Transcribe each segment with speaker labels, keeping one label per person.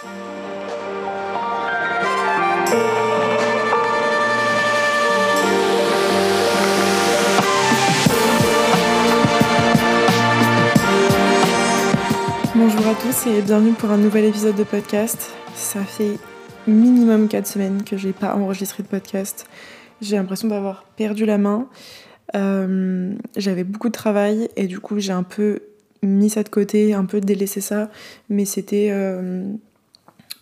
Speaker 1: Bonjour à tous et bienvenue pour un nouvel épisode de podcast. Ça fait minimum 4 semaines que j'ai pas enregistré de podcast. J'ai l'impression d'avoir perdu la main. Euh, j'avais beaucoup de travail et du coup j'ai un peu mis ça de côté, un peu délaissé ça, mais c'était euh,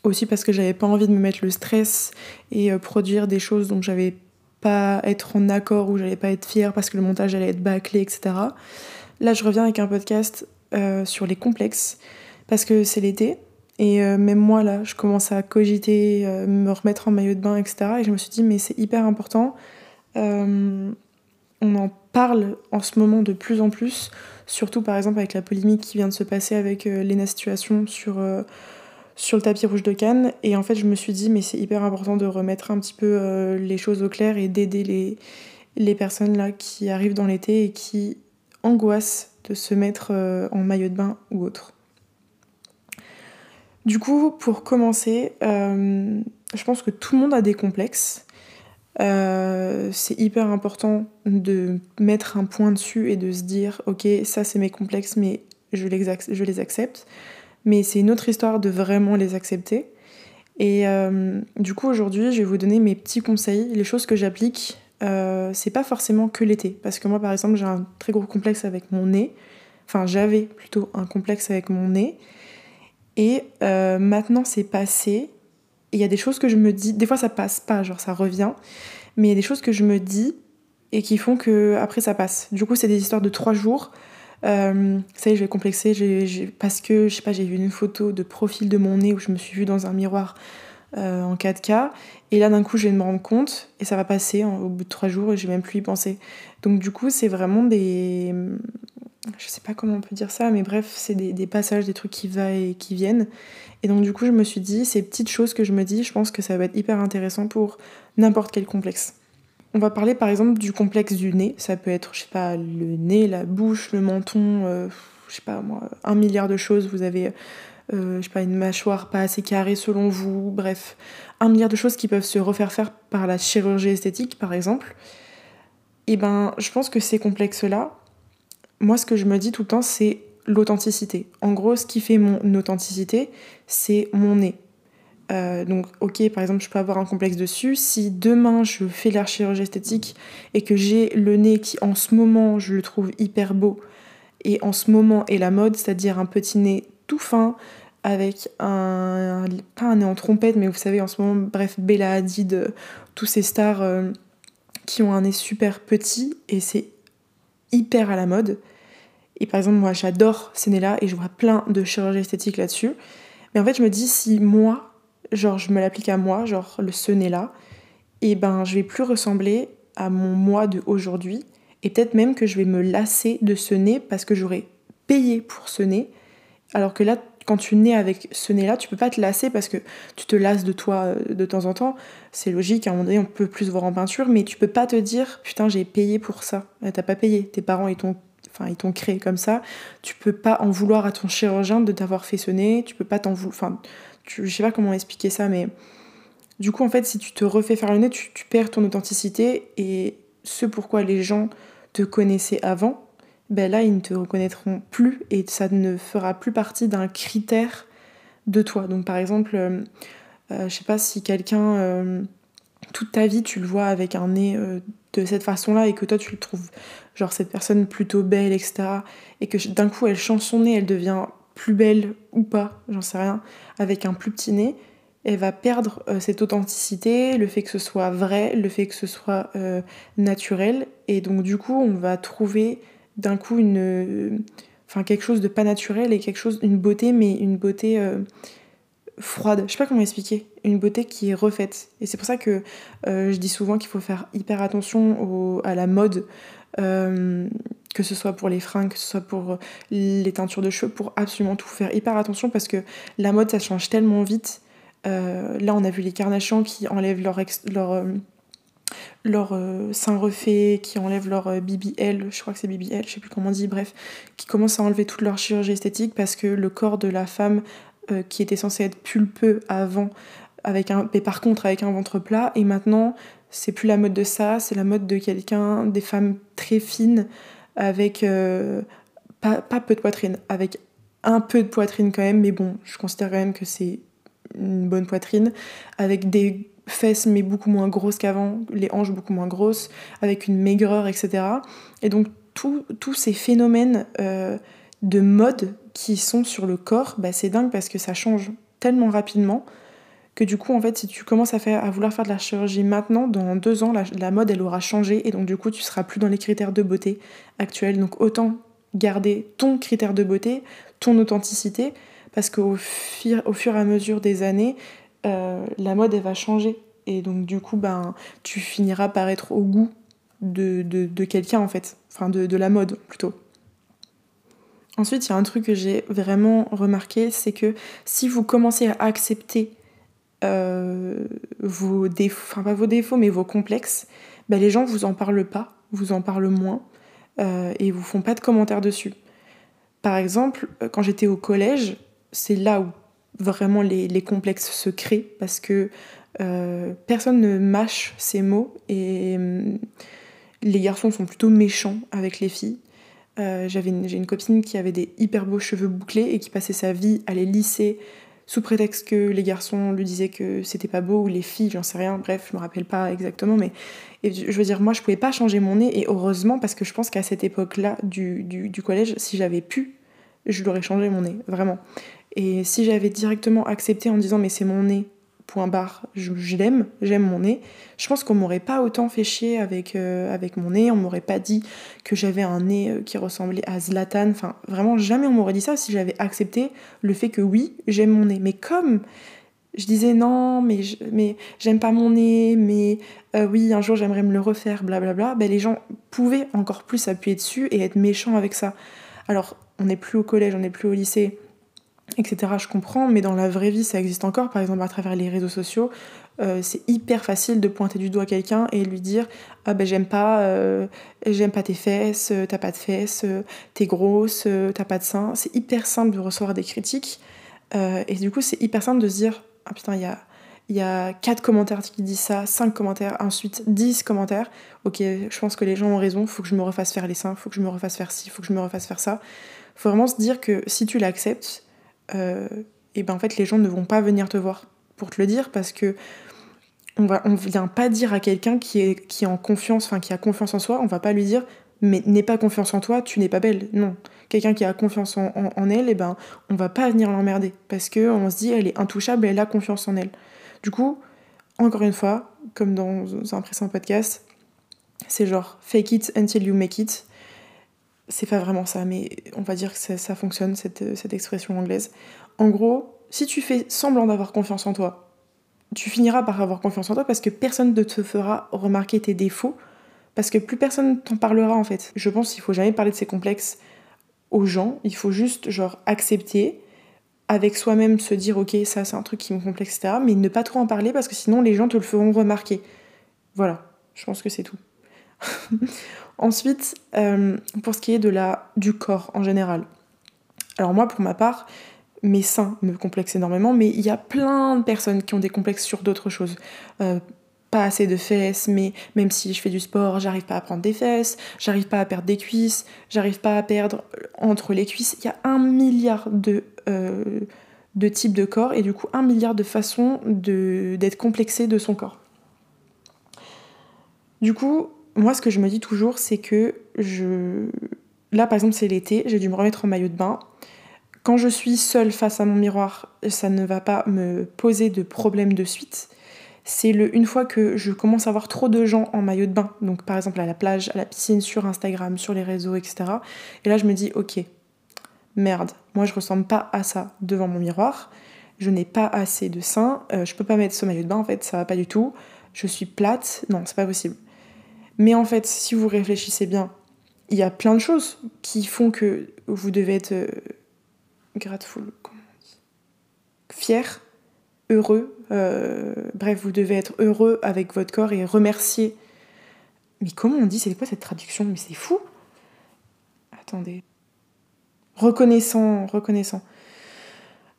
Speaker 1: aussi parce que j'avais pas envie de me mettre le stress et euh, produire des choses dont j'avais pas être en accord ou j'allais pas être fière parce que le montage allait être bâclé, etc. Là je reviens avec un podcast sur les complexes parce que c'est l'été et même moi là je commence à cogiter, me remettre en maillot de bain, etc. Et je me suis dit mais c'est hyper important on en parle en ce moment de plus en plus, surtout par exemple avec la polémique qui vient de se passer avec euh, Lena Situation sur, euh, sur le tapis rouge de Cannes. Et en fait, je me suis dit, mais c'est hyper important de remettre un petit peu euh, les choses au clair et d'aider les, personnes là qui arrivent dans l'été et qui angoissent de se mettre en maillot de bain ou autre. Du coup, pour commencer, je pense que tout le monde a des complexes. Euh, c'est hyper important de mettre un point dessus et de se dire ok ça c'est mes complexes mais je les accepte mais c'est une autre histoire de vraiment les accepter. Et euh, du coup aujourd'hui je vais vous donner mes petits conseils les choses que j'applique. Euh, c'est pas forcément que l'été. Parce que moi par exemple j'ai un très gros complexe avec mon nez. Enfin j'avais plutôt un complexe avec mon nez. Et maintenant c'est passé. Il y a des choses que je me dis, des fois ça passe pas, genre ça revient, mais il y a des choses que je me dis et qui font que après ça passe. Du coup, c'est des histoires de trois jours. Euh, ça y est, je vais complexer parce que je sais pas, j'ai vu une photo de profil de mon nez où je me suis vue dans un miroir euh, en 4K. Et là, d'un coup, je vais me rendre compte et ça va passer au bout de trois jours et je vais même plus y penser. Donc, du coup, c'est vraiment des. Je sais pas comment on peut dire ça, mais bref, c'est des, des, passages, des trucs qui vont et qui viennent. Et donc, du coup, je me suis dit, ces petites choses que je me dis, je pense que ça va être hyper intéressant pour n'importe quel complexe. On va parler par exemple du complexe du nez. Ça peut être, je sais pas, le nez, la bouche, le menton, euh, je sais pas moi, un milliard de choses. Vous avez euh, je sais pas, une mâchoire pas assez carrée selon vous, bref, un milliard de choses qui peuvent se refaire faire par la chirurgie esthétique par exemple, et eh ben je pense que ces complexes-là, moi ce que je me dis tout le temps c'est l'authenticité. En gros, ce qui fait mon authenticité, c'est mon nez. Euh, donc, ok, par exemple, je peux avoir un complexe dessus. Si demain je fais la chirurgie esthétique et que j'ai le nez qui, en ce moment, je le trouve hyper beau, et en ce moment est la mode, c'est-à-dire un petit nez tout fin, avec un, pas un nez en trompette, mais vous savez, en ce moment, bref, Bella Hadid, tous ces stars euh, qui ont un nez super petit, et c'est hyper à la mode. Et par exemple, moi, j'adore ces nez-là, et je vois plein de chirurgie esthétique là-dessus. Mais en fait, je me dis, si moi, genre, je me l'applique à moi, genre, le ce nez-là, et ben, je vais plus ressembler à mon moi de aujourd'hui, et peut-être même que je vais me lasser de ce nez parce que j'aurais payé pour ce nez, alors que là, quand tu nais avec ce nez-là, tu peux pas te lasser parce que tu te lasses de toi euh, de temps en temps. C'est logique, à un moment donné, on peut plus voir en peinture, mais tu peux pas te dire putain, j'ai payé pour ça. T'as pas payé. Tes parents, ils t'ont enfin créé comme ça. Tu peux pas en vouloir à ton chirurgien de t'avoir fait ce nez. Tu peux pas t'en vouloir. Enfin, je sais pas comment expliquer ça, mais du coup, en fait, si tu te refais faire le nez, tu, tu perds ton authenticité et ce pourquoi les gens te connaissaient avant, ben là, ils ne te reconnaîtront plus et ça ne fera plus partie d'un critère de toi. Donc, par exemple, euh, euh, je sais pas si quelqu'un, euh, toute ta vie, tu le vois avec un nez de cette façon-là et que toi, tu le trouves, genre, cette personne plutôt belle, etc. Et que d'un coup, elle change son nez, elle devient plus belle ou pas, j'en sais rien, avec un plus petit nez, elle va perdre cette authenticité, le fait que ce soit vrai, le fait que ce soit naturel. Et donc, du coup, on va trouver d'un coup une enfin quelque chose de pas naturel et quelque chose une beauté mais une beauté euh, froide. Je sais pas comment expliquer. Une beauté qui est refaite. Et c'est pour ça que euh, je dis souvent qu'il faut faire hyper attention à la mode. Euh, que ce soit pour les fringues que ce soit pour les teintures de cheveux pour absolument tout faire. Hyper attention parce que la mode ça change tellement vite. Là on a vu les carnations qui enlèvent leur, leur leur euh, sein refait, qui enlèvent leur euh, BBL, je crois que c'est BBL, je sais plus comment on dit, bref, qui commencent à enlever toute leur chirurgie esthétique parce que le corps de la femme euh, qui était censé être pulpeux avant, avec un, mais par contre avec un ventre plat, et maintenant c'est plus la mode de ça, c'est la mode de quelqu'un, des femmes très fines, avec euh, pas, peu de poitrine, avec un peu de poitrine quand même, mais bon, je considère quand même que c'est une bonne poitrine, avec des fesses mais beaucoup moins grosses qu'avant, les hanches beaucoup moins grosses, avec une maigreur, etc. Et donc tous ces phénomènes euh, de mode qui sont sur le corps, bah, c'est dingue parce que ça change tellement rapidement que du coup, en fait, si tu commences à, faire, à vouloir faire de la chirurgie maintenant, dans deux ans, la, mode, elle aura changé et donc du coup, tu seras plus dans les critères de beauté actuels. Donc autant garder ton critère de beauté, ton authenticité, parce qu'au fur, au fur et à mesure des années, euh, la mode, elle va changer. Et donc du coup, ben, tu finiras par être au goût de, quelqu'un, en fait. Enfin, de, de la mode, plutôt. Ensuite, il y a un truc que j'ai vraiment remarqué, c'est que si vous commencez à accepter euh, vos défauts, enfin pas vos défauts, mais vos complexes, ben les gens vous en parlent pas, vous en parlent moins, euh, et vous font pas de commentaires dessus. Par exemple, quand j'étais au collège, c'est là où vraiment les, complexes se créent, parce que euh, personne ne mâche ses mots, et hum, les garçons sont plutôt méchants avec les filles. Euh, j'ai une copine qui avait des hyper beaux cheveux bouclés et qui passait sa vie à les lisser sous prétexte que les garçons lui disaient que c'était pas beau ou les filles, j'en sais rien, bref, je me rappelle pas exactement, mais je veux dire, moi je pouvais pas changer mon nez et heureusement parce que je pense qu'à cette époque-là du, du, collège, si j'avais pu, je l'aurais changé mon nez, vraiment. Et si j'avais directement accepté en disant mais c'est mon nez, point barre, je, l'aime, j'aime mon nez. Je pense qu'on m'aurait pas autant fait chier avec, euh, avec mon nez, on m'aurait pas dit que j'avais un nez euh, qui ressemblait à Zlatan, enfin vraiment jamais on m'aurait dit ça si j'avais accepté le fait que oui, j'aime mon nez. Mais comme je disais non, mais, mais j'aime pas mon nez, mais euh, oui, un jour j'aimerais me le refaire, blablabla, ben, les gens pouvaient encore plus appuyer dessus et être méchants avec ça. Alors, on n'est plus au collège, on n'est plus au lycée, etc. Je comprends, mais dans la vraie vie, ça existe encore. Par exemple, à travers les réseaux sociaux, euh, c'est hyper facile de pointer du doigt quelqu'un et lui dire ah ben j'aime pas, euh, j'aime pas tes fesses, euh, t'as pas de fesses, t'es grosse, t'as pas de seins. C'est hyper simple de recevoir des critiques et du coup c'est hyper simple de se dire ah putain il y a il y a 4 commentaires qui disent ça, 5 commentaires, ensuite 10 commentaires. Ok, je pense que les gens ont raison, faut que je me refasse faire les seins, faut que je me refasse faire ci, faut que je me refasse faire ça. Faut vraiment se dire que si tu l'acceptes, euh, et ben en fait les gens ne vont pas venir te voir pour te le dire parce que on va on vient pas dire à quelqu'un qui est qui est en confiance enfin qui a confiance en soi. On va pas lui dire mais n'aie pas confiance en toi tu n'es pas belle. Non. Quelqu'un qui a confiance en, elle et ben on va pas venir l'emmerder parce que on se dit elle est intouchable elle a confiance en elle. Du coup encore une fois comme dans un précédent podcast c'est genre fake it until you make it c'est pas vraiment ça, mais on va dire que ça, fonctionne, cette, cette, expression anglaise. En gros, si tu fais semblant d'avoir confiance en toi, tu finiras par avoir confiance en toi parce que personne ne te fera remarquer tes défauts, parce que plus personne t'en parlera en fait. Je pense qu'il faut jamais parler de ses complexes aux gens, il faut juste genre accepter, avec soi-même se dire ok ça c'est un truc qui me complexe, etc. Mais ne pas trop en parler parce que sinon les gens te le feront remarquer. Voilà, je pense que c'est tout. Ensuite, euh, pour ce qui est de la, du corps en général. Alors moi, pour ma part, mes seins me complexent énormément, mais il y a plein de personnes qui ont des complexes sur d'autres choses. Euh, pas assez de fesses, mais même si je fais du sport, j'arrive pas à prendre des fesses, j'arrive pas à perdre des cuisses, j'arrive pas à perdre entre les cuisses. Il y a un milliard de, euh, de types de corps et du coup un milliard de façons d'être complexé de son corps. Du coup, moi, ce que je me dis toujours, c'est que je. Là, par exemple, c'est l'été, j'ai dû me remettre en maillot de bain. Quand je suis seule face à mon miroir, ça ne va pas me poser de problème de suite. C'est le une fois que je commence à voir trop de gens en maillot de bain, donc par exemple à la plage, à la piscine, sur Instagram, sur les réseaux, etc. Et là, je me dis, ok, merde, moi je ressemble pas à ça devant mon miroir. Je n'ai pas assez de seins, euh, je peux pas mettre ce maillot de bain en fait, ça va pas du tout. Je suis plate, non, c'est pas possible. Mais en fait, si vous réfléchissez bien, il y a plein de choses qui font que vous devez être euh, grateful, comment on dit fier, heureux. Euh, bref, vous devez être heureux avec votre corps et remercier. Mais comment on dit C'est quoi cette traduction? Mais c'est fou Attendez. Reconnaissant, reconnaissant.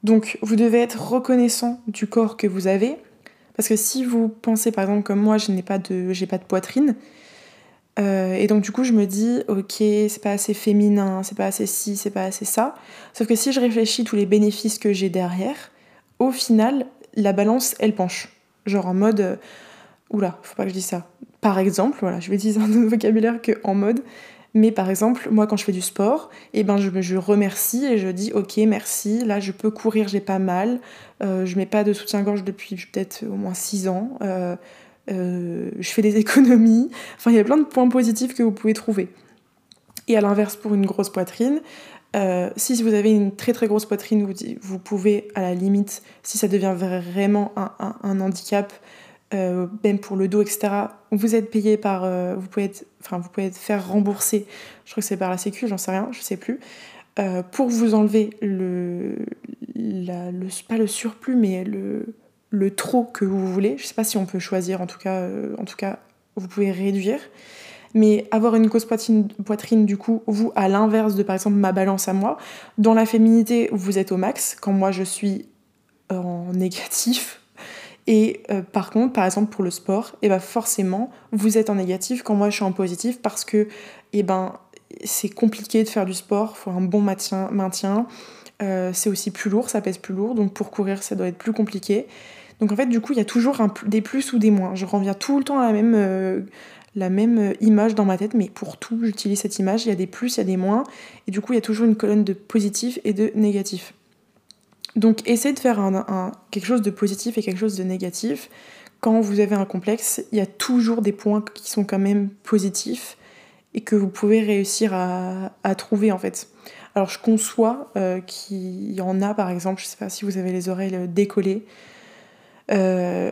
Speaker 1: Donc vous devez être reconnaissant du corps que vous avez, parce que si vous pensez par exemple comme moi, je n'ai j'ai pas de poitrine, euh, et donc du coup je me dis ok c'est pas assez féminin, c'est pas assez ci, c'est pas assez ça. Sauf que si je réfléchis tous les bénéfices que j'ai derrière, au final la balance elle penche. Genre en mode euh, oula faut pas que je dise ça. Par exemple voilà je vais utiliser un autre vocabulaire que en mode mais par exemple, moi, quand je fais du sport, eh ben, je, je remercie et je dis ok, merci, là, je peux courir, j'ai pas mal. Euh, je mets pas de soutien-gorge depuis peut-être au moins 6 ans. Euh, euh, je fais des économies. Enfin, il y a plein de points positifs que vous pouvez trouver. Et à l'inverse, pour une grosse poitrine, si vous avez une très très grosse poitrine, vous, pouvez, à la limite, si ça devient vraiment un, handicap, euh, même pour le dos, etc. Vous êtes payé par, euh, vous pouvez être, enfin vous pouvez être faire rembourser. Je crois que c'est par la Sécu, j'en sais rien, je sais plus. Euh, pour vous enlever le, le, pas le surplus, mais le, le trop que vous voulez. Je sais pas si on peut choisir, en tout cas, en tout cas, vous pouvez réduire. Mais avoir une grosse poitrine, poitrine, du coup, vous, à l'inverse de par exemple ma balance à moi, dans la féminité, vous êtes au max, quand moi je suis en négatif, et euh, par contre, par exemple pour le sport, et eh ben forcément, vous êtes en négatif quand moi je suis en positif parce que eh ben, c'est compliqué de faire du sport, faut un bon maintien. Euh, c'est aussi plus lourd, ça pèse plus lourd, donc pour courir ça doit être plus compliqué. Donc en fait, du coup, il y a toujours des plus ou des moins. Je reviens tout le temps à la même, euh, la même image dans ma tête, mais pour tout, j'utilise cette image. Il y a des plus, il y a des moins, et du coup, il y a toujours une colonne de positif et de négatif. Donc essayez de faire un, quelque chose de positif et quelque chose de négatif. Quand vous avez un complexe, il y a toujours des points qui sont quand même positifs et que vous pouvez réussir à, trouver en fait. Alors je conçois euh, qu'il y en a par exemple, je sais pas si vous avez les oreilles décollées. Euh,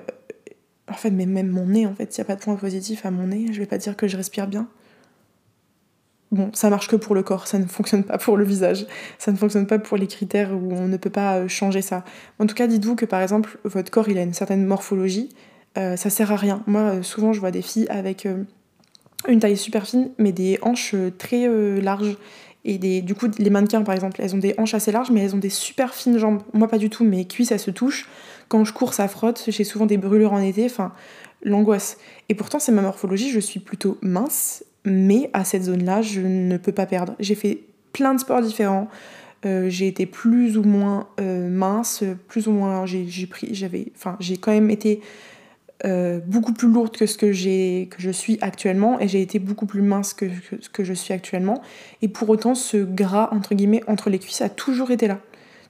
Speaker 1: en fait, mais même mon nez, en fait, il n'y a pas de point positif à mon nez. Je vais pas dire que je respire bien. Bon, ça marche que pour le corps, ça ne fonctionne pas pour le visage, ça ne fonctionne pas pour les critères où on ne peut pas euh, changer ça. En tout cas, dites-vous que par exemple, votre corps il a une certaine morphologie, euh, ça sert à rien. Moi, euh, souvent, je vois des filles avec une taille super fine, mais des hanches très larges. Et des, du coup, les mannequins, par exemple, elles ont des hanches assez larges, mais elles ont des super fines jambes. Moi, pas du tout, mes cuisses, elles se touchent. Quand je cours, ça frotte. J'ai souvent des brûlures en été. Enfin, l'angoisse. Et pourtant, c'est ma morphologie. Je suis plutôt mince mais à cette zone-là, je ne peux pas perdre. J'ai fait plein de sports différents. Euh, j'ai été plus ou moins euh, mince, plus ou moins j'ai pris, j'avais, enfin j'ai quand même été euh, beaucoup plus lourde que ce que j'ai que je suis actuellement et j'ai été beaucoup plus mince que, que ce que je suis actuellement et pour autant ce gras entre guillemets entre les cuisses a toujours été là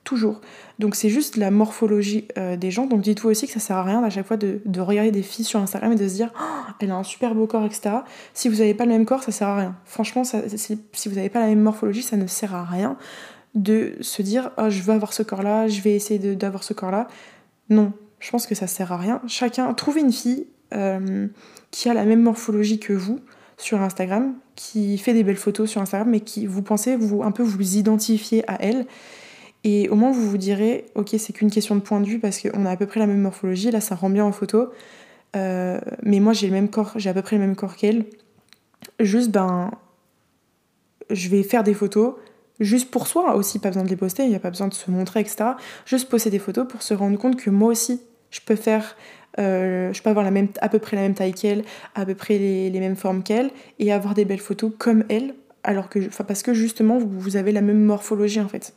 Speaker 1: toujours. Donc c'est juste la morphologie euh, des gens. Donc dites-vous aussi que ça sert à rien à chaque fois de, regarder des filles sur Instagram et de se dire oh, elle a un super beau corps, etc. Si vous n'avez pas le même corps, ça sert à rien. Franchement, si vous n'avez pas la même morphologie, ça ne sert à rien de se dire oh, je veux avoir ce corps-là, je vais essayer d'avoir ce corps-là. Non, je pense que ça sert à rien. Chacun, trouvez une fille euh, qui a la même morphologie que vous sur Instagram, qui fait des belles photos sur Instagram, mais qui vous pensez vous un peu vous identifier à elle et au moins, vous vous direz, ok, c'est qu'une question de point de vue parce qu'on a à peu près la même morphologie, là, ça rend bien en photo. Euh, mais moi, j'ai le même corps, j'ai à peu près le même corps qu'elle. Juste, ben, je vais faire des photos, juste pour soi aussi, pas besoin de les poster, il n'y a pas besoin de se montrer, etc. Juste poster des photos pour se rendre compte que moi aussi, je peux faire, euh, je peux avoir la même, à peu près la même taille qu'elle, à peu près les, mêmes formes qu'elle, et avoir des belles photos comme elle, alors que, parce que justement, vous, vous avez la même morphologie en fait.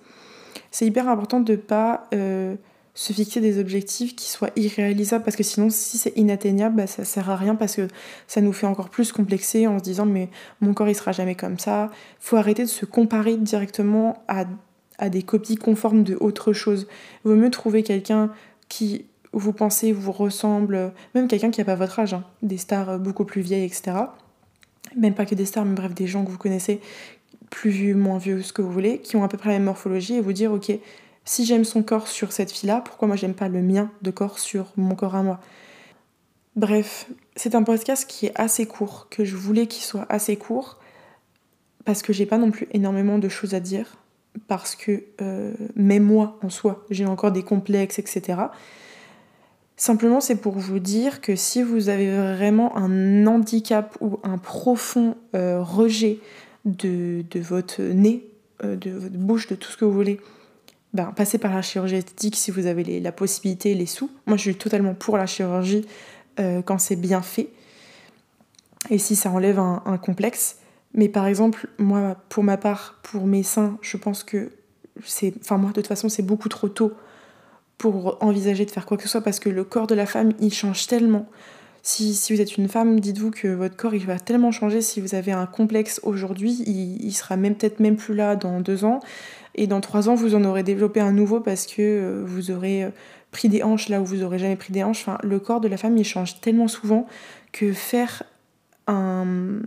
Speaker 1: C'est hyper important de ne pas euh, se fixer des objectifs qui soient irréalisables parce que sinon si c'est inatteignable bah, ça sert à rien parce que ça nous fait encore plus complexer en se disant mais mon corps il sera jamais comme ça. Faut arrêter de se comparer directement à, à des copies conformes de autre chose. Il vaut mieux trouver quelqu'un qui vous pensez vous ressemble même quelqu'un qui n'a pas votre âge hein, des stars beaucoup plus vieilles etc même pas que des stars mais bref des gens que vous connaissez plus vieux, moins vieux, ce que vous voulez, qui ont à peu près la même morphologie et vous dire ok, si j'aime son corps sur cette fille-là, pourquoi moi j'aime pas le mien de corps sur mon corps à moi? Bref, c'est un podcast qui est assez court, que je voulais qu'il soit assez court, parce que j'ai pas non plus énormément de choses à dire, parce que euh, même moi en soi, j'ai encore des complexes, etc. Simplement, c'est pour vous dire que si vous avez vraiment un handicap ou un profond euh, rejet de, votre nez, euh, de votre bouche, de tout ce que vous voulez, ben, passez par la chirurgie esthétique si vous avez la possibilité, les sous. Moi, je suis totalement pour la chirurgie euh, quand c'est bien fait et si ça enlève un, complexe. Mais par exemple, moi, pour ma part, pour mes seins, je pense que c'est. Enfin, moi, de toute façon, c'est beaucoup trop tôt pour envisager de faire quoi que ce soit parce que le corps de la femme, il change tellement. Si, si vous êtes une femme, dites-vous que votre corps, il va tellement changer. Si vous avez un complexe aujourd'hui, il, il sera même peut-être même plus là dans deux ans. Et dans trois ans, vous en aurez développé un nouveau parce que euh, vous aurez euh, pris des hanches là où vous aurez jamais pris des hanches. Enfin, le corps de la femme, il change tellement souvent que faire un.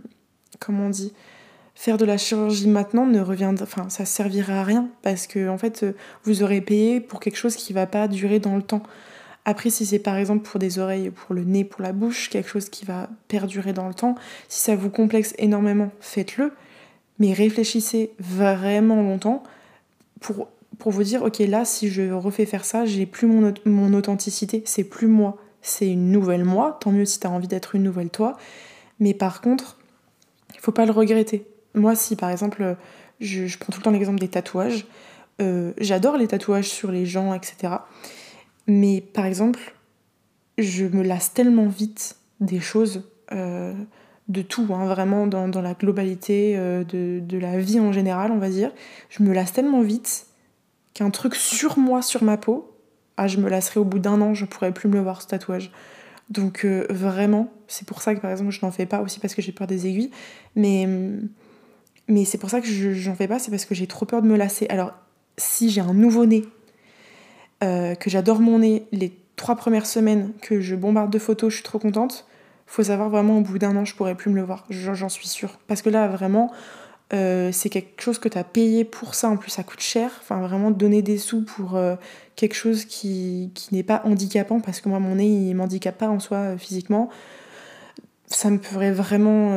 Speaker 1: Comment on dit Faire de la chirurgie maintenant ne revient. Enfin, ça servira à rien parce que, en fait, euh, vous aurez payé pour quelque chose qui va pas durer dans le temps. Après, si c'est par exemple pour des oreilles, pour le nez, pour la bouche, quelque chose qui va perdurer dans le temps, si ça vous complexe énormément, faites-le. Mais réfléchissez vraiment longtemps pour, pour vous dire, ok, là, si je refais faire ça, j'ai plus mon, mon authenticité, c'est plus moi, c'est une nouvelle moi, tant mieux si tu as envie d'être une nouvelle toi. Mais par contre, il faut pas le regretter. Moi, si par exemple, je, prends tout le temps l'exemple des tatouages, euh, j'adore les tatouages sur les gens, etc. Mais par exemple, je me lasse tellement vite des choses, euh, de tout, hein, vraiment dans, la globalité euh, de, la vie en général, on va dire. Je me lasse tellement vite qu'un truc sur moi, sur ma peau, ah, je me lasserai au bout d'un an, je pourrais plus me le voir ce tatouage. Donc vraiment, c'est pour ça que par exemple je n'en fais pas aussi parce que j'ai peur des aiguilles. Mais, mais c'est pour ça que je n'en fais pas, c'est parce que j'ai trop peur de me lasser. Alors si j'ai un nouveau nez, euh, que j'adore mon nez, les trois premières semaines que je bombarde de photos, je suis trop contente. Faut savoir vraiment au bout d'un an je pourrais plus me le voir, j'en suis sûre. Parce que là vraiment, euh, c'est quelque chose que tu as payé pour ça, en plus ça coûte cher. Enfin, vraiment donner des sous pour euh, quelque chose qui, qui n'est pas handicapant, parce que moi, mon nez, il m'handicape pas en soi euh, physiquement. Ça me ferait vraiment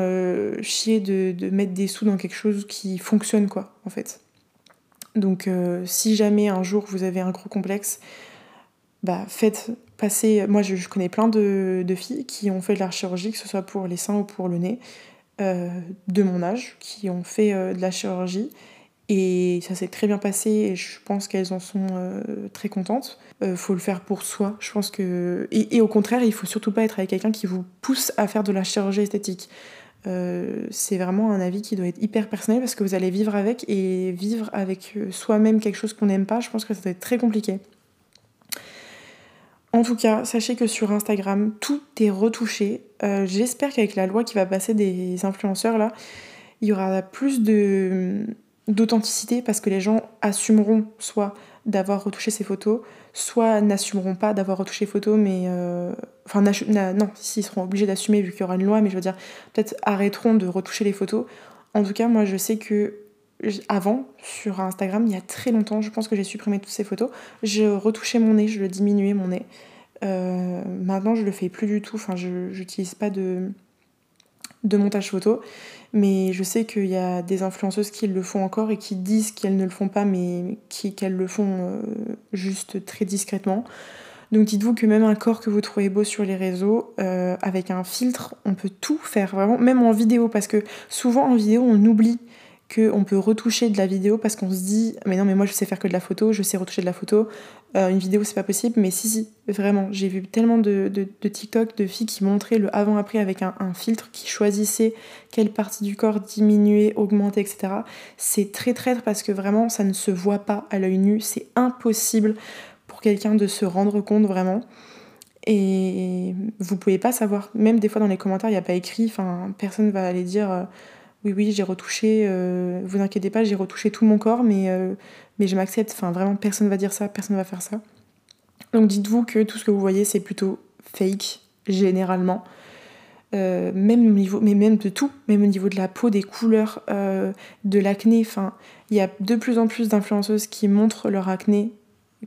Speaker 1: chier de, mettre des sous dans quelque chose qui fonctionne, quoi, en fait. Donc, si jamais un jour vous avez un gros complexe, bah, faites passer. Moi, je, connais plein de, filles qui ont fait de la chirurgie, que ce soit pour les seins ou pour le nez. Euh, de mon âge qui ont fait euh, de la chirurgie et ça s'est très bien passé et je pense qu'elles en sont euh, très contentes. Il faut le faire pour soi. Je pense que et, au contraire, il faut surtout pas être avec quelqu'un qui vous pousse à faire de la chirurgie esthétique. c'est vraiment un avis qui doit être hyper personnel parce que vous allez vivre avec et vivre avec soi-même quelque chose qu'on n'aime pas, je pense que ça doit être très compliqué. En tout cas, sachez que sur Instagram, tout est retouché. Euh, j'espère qu'avec la loi qui va passer des influenceurs là, il y aura plus de d'authenticité parce que les gens assumeront soit d'avoir retouché ces photos, soit n'assumeront pas d'avoir retouché les photos, mais euh, enfin non, s'ils seront obligés d'assumer vu qu'il y aura une loi, mais je veux dire peut-être arrêteront de retoucher les photos. En tout cas, moi je sais que avant, sur Instagram, il y a très longtemps, je pense que j'ai supprimé toutes ces photos, je retouchais mon nez, je le diminuais mon nez. Euh, maintenant, je le fais plus du tout, enfin, je n'utilise pas de, de montage photo, mais je sais qu'il y a des influenceuses qui le font encore et qui disent qu'elles ne le font pas, mais qu'elles le font euh, juste très discrètement. Donc dites-vous que même un corps que vous trouvez beau sur les réseaux, euh, avec un filtre, on peut tout faire, vraiment, même en vidéo, parce que souvent en vidéo, on oublie qu'on peut retoucher de la vidéo parce qu'on se dit mais non mais moi je sais faire que de la photo, je sais retoucher de la photo, euh, une vidéo c'est pas possible, mais si si, vraiment, j'ai vu tellement de, de, TikTok de filles qui montraient le avant-après avec un, filtre qui choisissait quelle partie du corps diminuer, augmenter, etc. C'est très traître parce que vraiment ça ne se voit pas à l'œil nu, c'est impossible pour quelqu'un de se rendre compte vraiment. Et vous pouvez pas savoir, même des fois dans les commentaires il n'y a pas écrit, enfin personne va aller dire... Oui, oui, j'ai retouché, euh, vous inquiétez pas, j'ai retouché tout mon corps, mais, euh, je m'accepte. Enfin, vraiment, personne ne va dire ça, personne ne va faire ça. Donc dites-vous que tout ce que vous voyez, c'est plutôt fake, généralement. Euh, même au niveau, mais même de tout, même au niveau de la peau, des couleurs, de l'acné. Enfin, il y a de plus en plus d'influenceuses qui montrent leur acné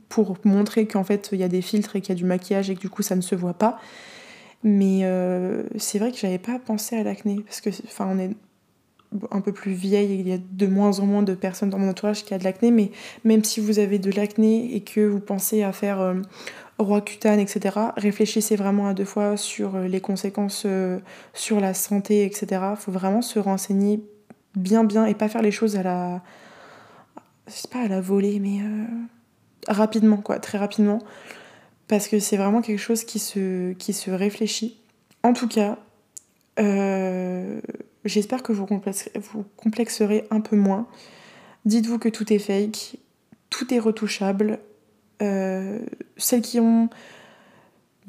Speaker 1: pour montrer qu'en fait il y a des filtres et qu'il y a du maquillage et que du coup ça ne se voit pas. Mais c'est vrai que j'avais pas pensé à l'acné parce que, enfin, on est un peu plus vieille, il y a de moins en moins de personnes dans mon entourage qui a de l'acné, mais même si vous avez de l'acné et que vous pensez à faire euh, roi cutane, etc., réfléchissez vraiment à deux fois sur euh, les conséquences euh, sur la santé, etc. Il faut vraiment se renseigner bien bien et pas faire les choses à la... c'est pas à la volée, mais rapidement, quoi, très rapidement, parce que c'est vraiment quelque chose qui se, qui se réfléchit. En tout cas, euh, j'espère que vous, vous complexerez un peu moins. Dites-vous que tout est fake, tout est retouchable. Euh, celles qui ont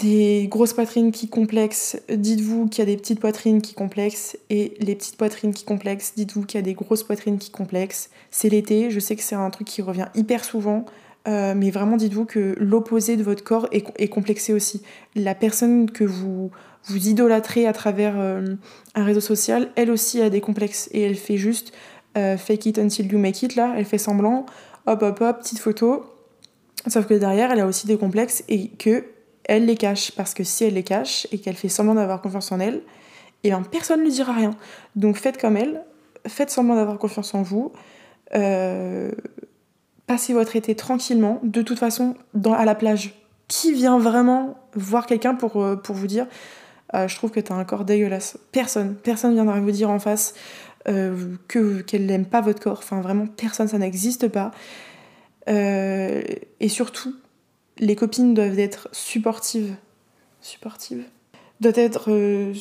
Speaker 1: des grosses poitrines qui complexent, dites-vous qu'il y a des petites poitrines qui complexent, et les petites poitrines qui complexent, dites-vous qu'il y a des grosses poitrines qui complexent. C'est l'été, je sais que c'est un truc qui revient hyper souvent, euh, mais vraiment dites-vous que l'opposé de votre corps est, complexé aussi. La personne que vous, vous idolâtrez à travers euh, un réseau social, elle aussi a des complexes, et elle fait juste euh, fake it until you make it, là, elle fait semblant, hop hop hop, petite photo, sauf que derrière, elle a aussi des complexes, et que elle les cache. Parce que si elle les cache et qu'elle fait semblant d'avoir confiance en elle, et eh bien personne ne lui dira rien. Donc faites comme elle, faites semblant d'avoir confiance en vous, euh, passez votre été tranquillement. De toute façon, à la plage, qui vient vraiment voir quelqu'un pour, pour vous dire euh, je trouve que t'as un corps dégueulasse Personne, personne viendra vous dire en face que qu'elle n'aime pas votre corps. Enfin vraiment, personne, ça n'existe pas. et surtout, les copines doivent être supportives. Supportives Doit être euh,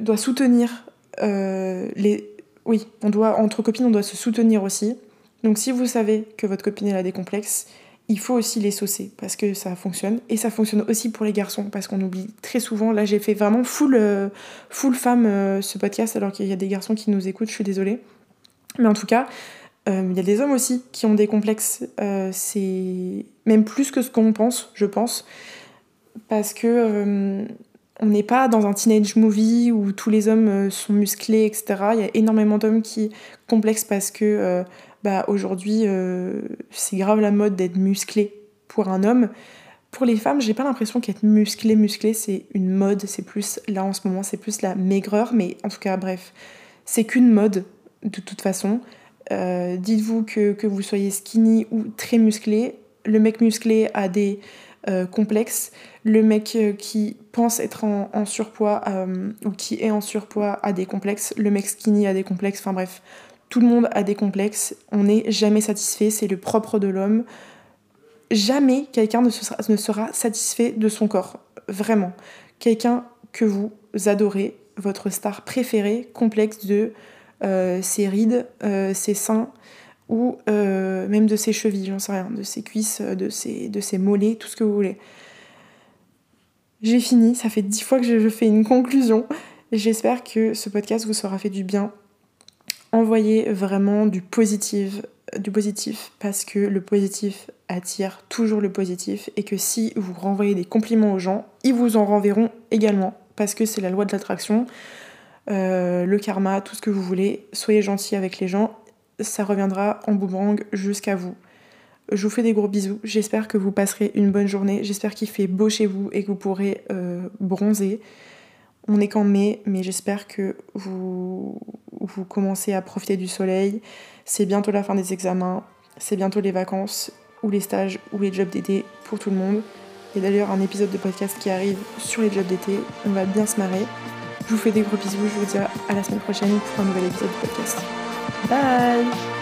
Speaker 1: doit soutenir euh, les. Oui, on doit entre copines on doit se soutenir aussi. Donc si vous savez que votre copine elle a des complexes, il faut aussi les saucer parce que ça fonctionne et ça fonctionne aussi pour les garçons parce qu'on oublie très souvent. Là j'ai fait vraiment full euh, full femme ce podcast alors qu'il y a des garçons qui nous écoutent. Je suis désolée, mais en tout cas euh, il y a des hommes aussi qui ont des complexes. Euh, c'est même plus que ce qu'on pense, je pense. Parce que euh, on n'est pas dans un teenage movie où tous les hommes sont musclés, etc. Il y a énormément d'hommes qui complexent parce que bah, aujourd'hui, c'est grave la mode d'être musclé pour un homme. Pour les femmes, j'ai pas l'impression qu'être musclé, musclé, c'est une mode. C'est plus, là en ce moment, c'est plus la maigreur. Mais en tout cas, bref, c'est qu'une mode de toute façon. Euh, dites-vous que, vous soyez skinny ou très musclé. Le mec musclé a des euh, complexes. Le mec euh, qui pense être en, surpoids ou qui est en surpoids a des complexes. Le mec skinny a des complexes. Enfin bref, tout le monde a des complexes. On n'est jamais satisfait. C'est le propre de l'homme. Jamais quelqu'un ne, sera satisfait de son corps. Vraiment. Quelqu'un que vous adorez, votre star préférée, complexe de euh, ses rides, euh, ses seins ou euh, même de ses chevilles, j'en sais rien, de ses cuisses, de ses, mollets, tout ce que vous voulez. J'ai fini, ça fait dix fois que je, fais une conclusion. J'espère que ce podcast vous sera fait du bien. Envoyez vraiment du positif, du positif parce que le positif attire toujours le positif et que si vous renvoyez des compliments aux gens, ils vous en renverront également parce que c'est la loi de l'attraction. Euh, le karma, tout ce que vous voulez. Soyez gentil avec les gens, ça reviendra en boomerang jusqu'à vous. Je vous fais des gros bisous, j'espère que vous passerez une bonne journée, j'espère qu'il fait beau chez vous et que vous pourrez euh, bronzer. On est qu'en mai, mais j'espère que vous, vous commencez à profiter du soleil. C'est bientôt la fin des examens, c'est bientôt les vacances, ou les stages, ou les jobs d'été pour tout le monde. A d'ailleurs un épisode de podcast qui arrive sur les jobs d'été, on va bien se marrer. Je vous fais des gros bisous, je vous dis à la semaine prochaine pour un nouvel épisode de podcast. Bye